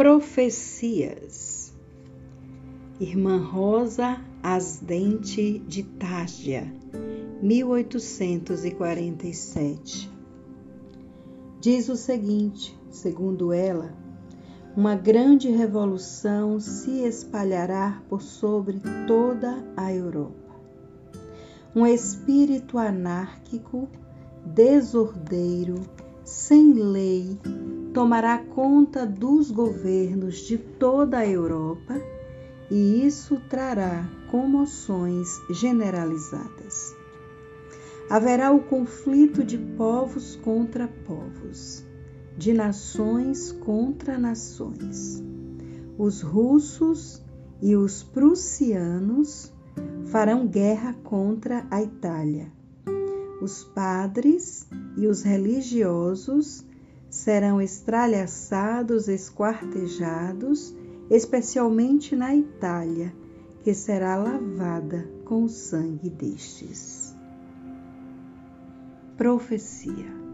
Profecias. Irmã Rosa Asdente de Tárgia, 1847. Diz o seguinte: segundo ela, uma grande revolução se espalhará por sobre toda a Europa. Um espírito anárquico, desordeiro, sem lei, tomará conta dos governos de toda a Europa e isso trará comoções generalizadas. Haverá o conflito de povos contra povos, de nações contra nações. Os russos e os prussianos farão guerra contra a Itália. Os padres e os religiosos serão estralhaçados, esquartejados, especialmente na Itália, que será lavada com o sangue destes. Profecia.